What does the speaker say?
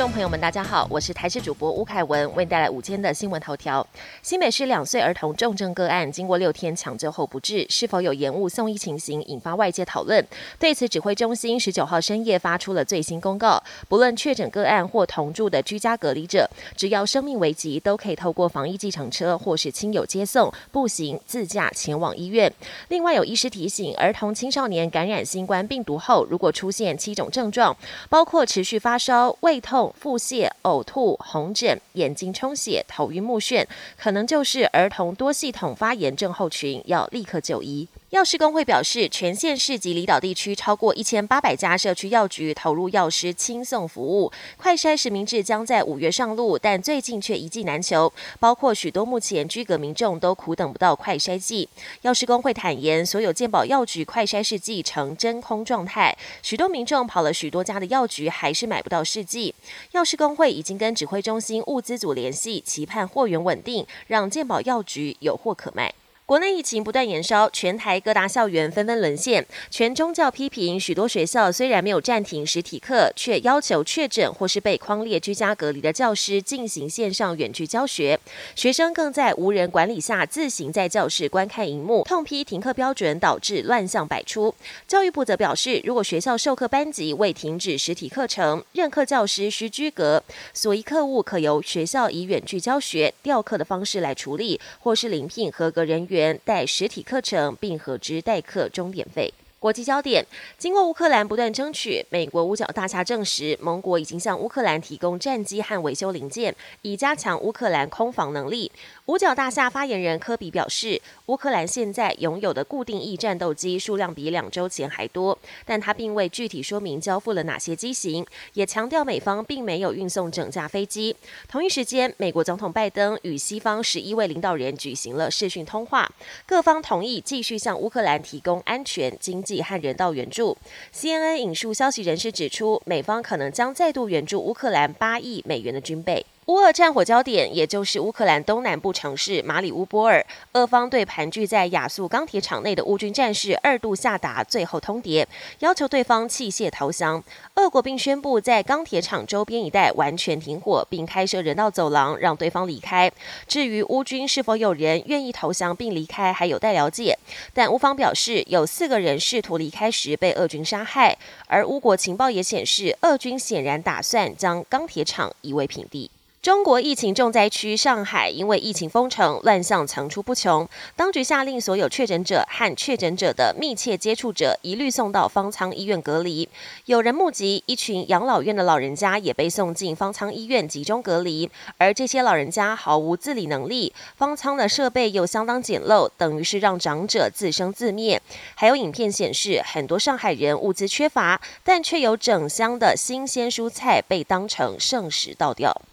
众朋友们，大家好，我是台视主播吴凯文，为你带来午间的新闻头条。新北市两岁儿童重症个案，经过六天抢救后不治，是否有延误送医情形，引发外界讨论。对此，指挥中心十九号深夜发出了最新公告，不论确诊个案或同住的居家隔离者，只要生命危急，都可以透过防疫计程车或是亲友接送、步行、自驾前往医院。另外，有医师提醒，儿童青少年感染新冠病毒后，如果出现七种症状，包括持续发烧、胃痛。腹泻、呕吐、红疹、眼睛充血、头晕目眩，可能就是儿童多系统发炎症候群，要立刻就医。药师工会表示，全县市及离岛地区超过一千八百家社区药局投入药师轻送服务，快筛实名制将在五月上路，但最近却一剂难求，包括许多目前居隔民众都苦等不到快筛剂。药师工会坦言，所有健保药局快筛试剂呈真空状态，许多民众跑了许多家的药局，还是买不到试剂。药师工会已经跟指挥中心物资组联系，期盼货源稳定，让健保药局有货可卖。国内疫情不断延烧，全台各大校园纷纷沦陷。全宗教批评，许多学校虽然没有暂停实体课，却要求确诊或是被框列居家隔离的教师进行线上远距教学。学生更在无人管理下自行在教室观看荧幕，痛批停课标准导致乱象百出。教育部则表示，如果学校授课班级未停止实体课程，任课教师需居隔，所依课务可由学校以远距教学调课的方式来处理，或是临聘合格人员。代实体课程，并核支代课终点费。国际焦点：经过乌克兰不断争取，美国五角大厦证实，盟国已经向乌克兰提供战机和维修零件，以加强乌克兰空防能力。五角大厦发言人科比表示，乌克兰现在拥有的固定翼战斗机数量比两周前还多，但他并未具体说明交付了哪些机型，也强调美方并没有运送整架飞机。同一时间，美国总统拜登与西方十一位领导人举行了视讯通话，各方同意继续向乌克兰提供安全经济。和人道援助。CNN 引述消息人士指出，美方可能将再度援助乌克兰八亿美元的军备。乌俄战火焦点，也就是乌克兰东南部城市马里乌波尔，俄方对盘踞在亚速钢铁厂内的乌军战士二度下达最后通牒，要求对方弃械投降。俄国并宣布在钢铁厂周边一带完全停火，并开设人道走廊让对方离开。至于乌军是否有人愿意投降并离开，还有待了解。但乌方表示，有四个人试图离开时被俄军杀害，而乌国情报也显示，俄军显然打算将钢铁厂夷为平地。中国疫情重灾区上海，因为疫情封城，乱象层出不穷。当局下令所有确诊者和确诊者的密切接触者一律送到方舱医院隔离。有人目击一群养老院的老人家也被送进方舱医院集中隔离，而这些老人家毫无自理能力，方舱的设备又相当简陋，等于是让长者自生自灭。还有影片显示，很多上海人物资缺乏，但却有整箱的新鲜蔬菜被当成剩食倒掉。